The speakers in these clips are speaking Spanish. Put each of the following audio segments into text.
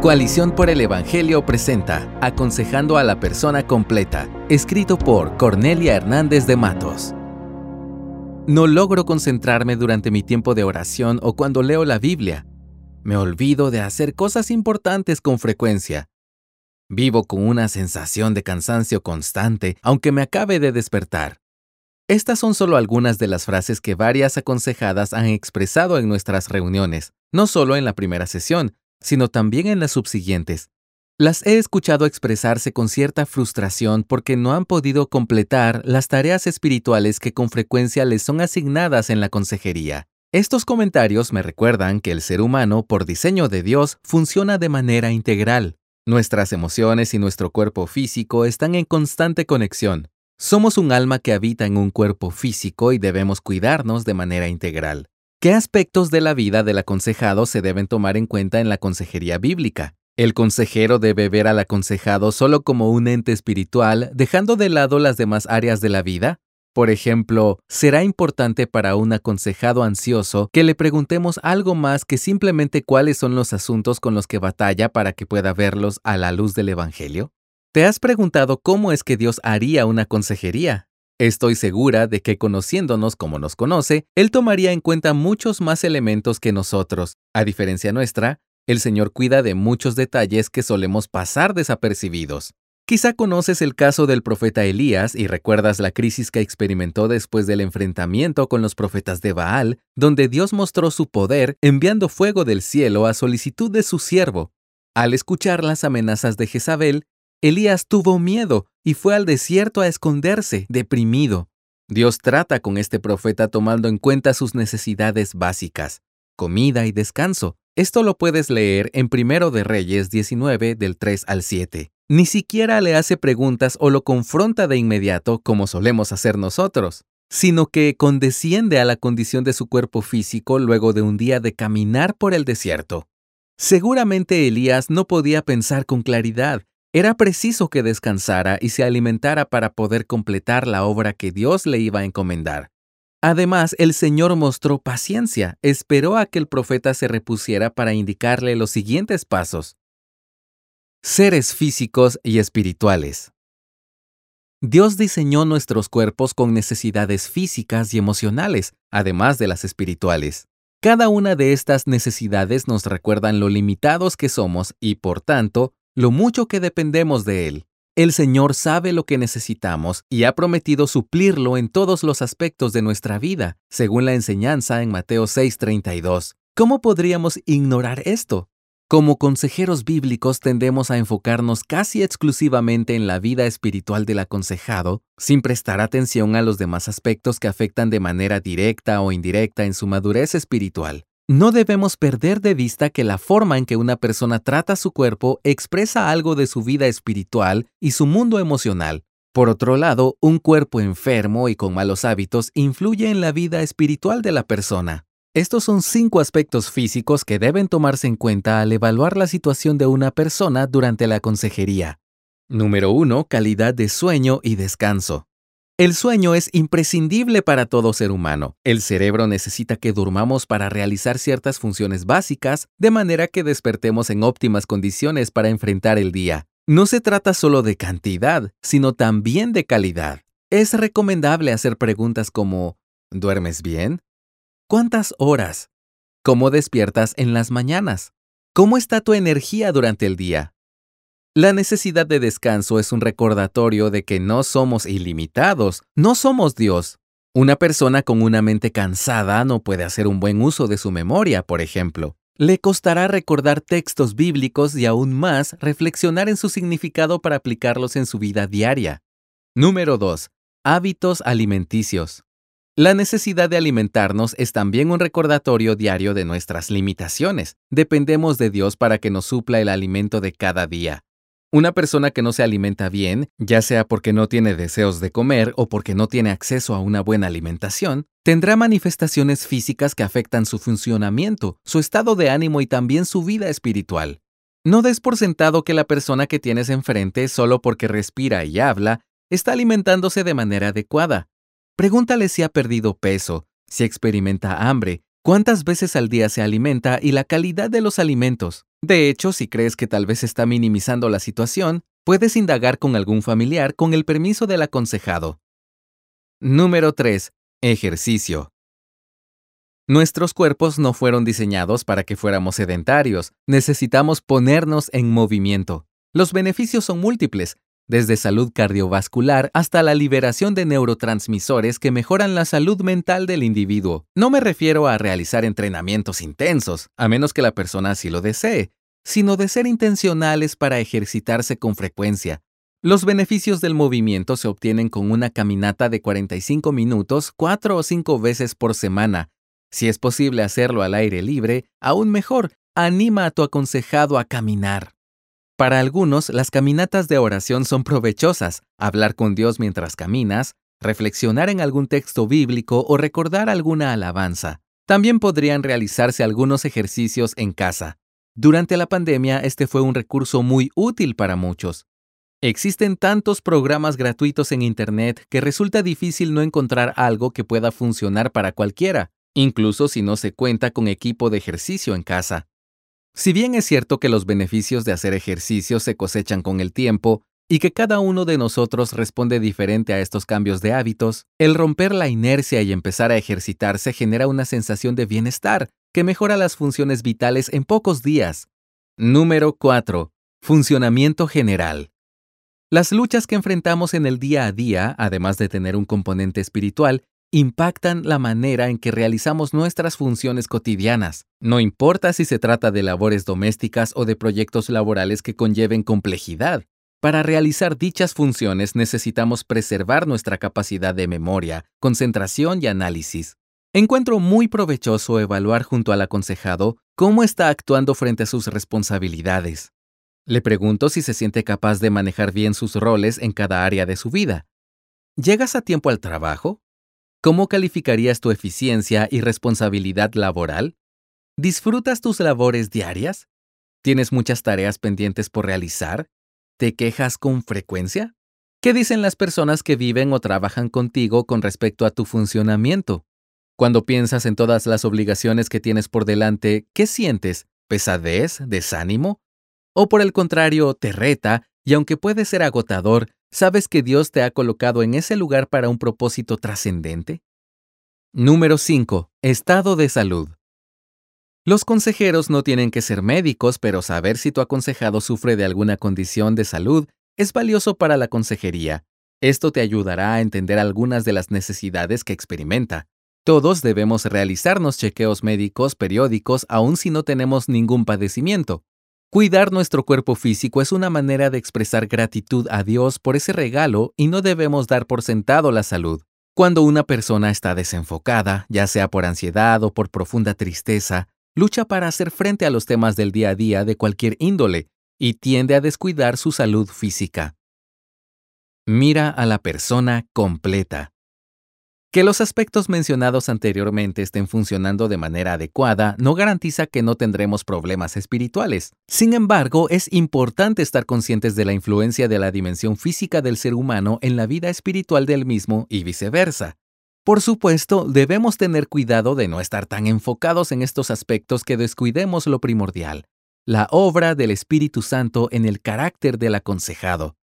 Coalición por el Evangelio presenta Aconsejando a la Persona Completa, escrito por Cornelia Hernández de Matos. No logro concentrarme durante mi tiempo de oración o cuando leo la Biblia. Me olvido de hacer cosas importantes con frecuencia. Vivo con una sensación de cansancio constante, aunque me acabe de despertar. Estas son solo algunas de las frases que varias aconsejadas han expresado en nuestras reuniones, no solo en la primera sesión, sino también en las subsiguientes. Las he escuchado expresarse con cierta frustración porque no han podido completar las tareas espirituales que con frecuencia les son asignadas en la consejería. Estos comentarios me recuerdan que el ser humano, por diseño de Dios, funciona de manera integral. Nuestras emociones y nuestro cuerpo físico están en constante conexión. Somos un alma que habita en un cuerpo físico y debemos cuidarnos de manera integral. ¿Qué aspectos de la vida del aconsejado se deben tomar en cuenta en la consejería bíblica? ¿El consejero debe ver al aconsejado solo como un ente espiritual, dejando de lado las demás áreas de la vida? Por ejemplo, ¿será importante para un aconsejado ansioso que le preguntemos algo más que simplemente cuáles son los asuntos con los que batalla para que pueda verlos a la luz del Evangelio? ¿Te has preguntado cómo es que Dios haría una consejería? Estoy segura de que conociéndonos como nos conoce, Él tomaría en cuenta muchos más elementos que nosotros. A diferencia nuestra, el Señor cuida de muchos detalles que solemos pasar desapercibidos. Quizá conoces el caso del profeta Elías y recuerdas la crisis que experimentó después del enfrentamiento con los profetas de Baal, donde Dios mostró su poder enviando fuego del cielo a solicitud de su siervo. Al escuchar las amenazas de Jezabel, Elías tuvo miedo y fue al desierto a esconderse, deprimido. Dios trata con este profeta tomando en cuenta sus necesidades básicas, comida y descanso. Esto lo puedes leer en Primero de Reyes 19 del 3 al 7. Ni siquiera le hace preguntas o lo confronta de inmediato como solemos hacer nosotros, sino que condesciende a la condición de su cuerpo físico luego de un día de caminar por el desierto. Seguramente Elías no podía pensar con claridad era preciso que descansara y se alimentara para poder completar la obra que Dios le iba a encomendar. Además, el Señor mostró paciencia, esperó a que el profeta se repusiera para indicarle los siguientes pasos. Seres físicos y espirituales. Dios diseñó nuestros cuerpos con necesidades físicas y emocionales, además de las espirituales. Cada una de estas necesidades nos recuerdan lo limitados que somos y, por tanto, lo mucho que dependemos de Él. El Señor sabe lo que necesitamos y ha prometido suplirlo en todos los aspectos de nuestra vida, según la enseñanza en Mateo 6:32. ¿Cómo podríamos ignorar esto? Como consejeros bíblicos tendemos a enfocarnos casi exclusivamente en la vida espiritual del aconsejado, sin prestar atención a los demás aspectos que afectan de manera directa o indirecta en su madurez espiritual. No debemos perder de vista que la forma en que una persona trata su cuerpo expresa algo de su vida espiritual y su mundo emocional. Por otro lado, un cuerpo enfermo y con malos hábitos influye en la vida espiritual de la persona. Estos son cinco aspectos físicos que deben tomarse en cuenta al evaluar la situación de una persona durante la consejería. Número 1. Calidad de sueño y descanso. El sueño es imprescindible para todo ser humano. El cerebro necesita que durmamos para realizar ciertas funciones básicas, de manera que despertemos en óptimas condiciones para enfrentar el día. No se trata solo de cantidad, sino también de calidad. Es recomendable hacer preguntas como ¿Duermes bien? ¿Cuántas horas? ¿Cómo despiertas en las mañanas? ¿Cómo está tu energía durante el día? La necesidad de descanso es un recordatorio de que no somos ilimitados, no somos Dios. Una persona con una mente cansada no puede hacer un buen uso de su memoria, por ejemplo. Le costará recordar textos bíblicos y aún más reflexionar en su significado para aplicarlos en su vida diaria. Número 2. Hábitos alimenticios. La necesidad de alimentarnos es también un recordatorio diario de nuestras limitaciones. Dependemos de Dios para que nos supla el alimento de cada día. Una persona que no se alimenta bien, ya sea porque no tiene deseos de comer o porque no tiene acceso a una buena alimentación, tendrá manifestaciones físicas que afectan su funcionamiento, su estado de ánimo y también su vida espiritual. No des por sentado que la persona que tienes enfrente, solo porque respira y habla, está alimentándose de manera adecuada. Pregúntale si ha perdido peso, si experimenta hambre, cuántas veces al día se alimenta y la calidad de los alimentos. De hecho, si crees que tal vez está minimizando la situación, puedes indagar con algún familiar con el permiso del aconsejado. Número 3. Ejercicio. Nuestros cuerpos no fueron diseñados para que fuéramos sedentarios, necesitamos ponernos en movimiento. Los beneficios son múltiples, desde salud cardiovascular hasta la liberación de neurotransmisores que mejoran la salud mental del individuo. No me refiero a realizar entrenamientos intensos, a menos que la persona así lo desee, sino de ser intencionales para ejercitarse con frecuencia. Los beneficios del movimiento se obtienen con una caminata de 45 minutos cuatro o cinco veces por semana. Si es posible hacerlo al aire libre, aún mejor, anima a tu aconsejado a caminar. Para algunos, las caminatas de oración son provechosas, hablar con Dios mientras caminas, reflexionar en algún texto bíblico o recordar alguna alabanza. También podrían realizarse algunos ejercicios en casa. Durante la pandemia, este fue un recurso muy útil para muchos. Existen tantos programas gratuitos en Internet que resulta difícil no encontrar algo que pueda funcionar para cualquiera, incluso si no se cuenta con equipo de ejercicio en casa. Si bien es cierto que los beneficios de hacer ejercicio se cosechan con el tiempo y que cada uno de nosotros responde diferente a estos cambios de hábitos, el romper la inercia y empezar a ejercitarse genera una sensación de bienestar que mejora las funciones vitales en pocos días. Número 4. Funcionamiento general. Las luchas que enfrentamos en el día a día, además de tener un componente espiritual, impactan la manera en que realizamos nuestras funciones cotidianas. No importa si se trata de labores domésticas o de proyectos laborales que conlleven complejidad. Para realizar dichas funciones necesitamos preservar nuestra capacidad de memoria, concentración y análisis. Encuentro muy provechoso evaluar junto al aconsejado cómo está actuando frente a sus responsabilidades. Le pregunto si se siente capaz de manejar bien sus roles en cada área de su vida. ¿Llegas a tiempo al trabajo? ¿Cómo calificarías tu eficiencia y responsabilidad laboral? ¿Disfrutas tus labores diarias? ¿Tienes muchas tareas pendientes por realizar? ¿Te quejas con frecuencia? ¿Qué dicen las personas que viven o trabajan contigo con respecto a tu funcionamiento? Cuando piensas en todas las obligaciones que tienes por delante, ¿qué sientes? ¿Pesadez? ¿Desánimo? ¿O por el contrario, te reta y aunque puede ser agotador, ¿Sabes que Dios te ha colocado en ese lugar para un propósito trascendente? Número 5. Estado de salud. Los consejeros no tienen que ser médicos, pero saber si tu aconsejado sufre de alguna condición de salud es valioso para la consejería. Esto te ayudará a entender algunas de las necesidades que experimenta. Todos debemos realizarnos chequeos médicos periódicos aun si no tenemos ningún padecimiento. Cuidar nuestro cuerpo físico es una manera de expresar gratitud a Dios por ese regalo y no debemos dar por sentado la salud. Cuando una persona está desenfocada, ya sea por ansiedad o por profunda tristeza, lucha para hacer frente a los temas del día a día de cualquier índole y tiende a descuidar su salud física. Mira a la persona completa. Que los aspectos mencionados anteriormente estén funcionando de manera adecuada no garantiza que no tendremos problemas espirituales. Sin embargo, es importante estar conscientes de la influencia de la dimensión física del ser humano en la vida espiritual del mismo y viceversa. Por supuesto, debemos tener cuidado de no estar tan enfocados en estos aspectos que descuidemos lo primordial, la obra del Espíritu Santo en el carácter del aconsejado.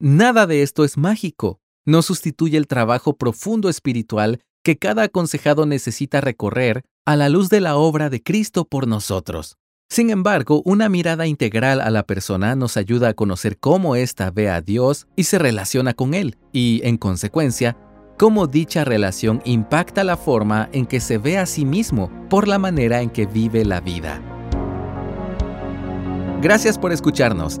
Nada de esto es mágico no sustituye el trabajo profundo espiritual que cada aconsejado necesita recorrer a la luz de la obra de Cristo por nosotros. Sin embargo, una mirada integral a la persona nos ayuda a conocer cómo ésta ve a Dios y se relaciona con Él, y, en consecuencia, cómo dicha relación impacta la forma en que se ve a sí mismo por la manera en que vive la vida. Gracias por escucharnos.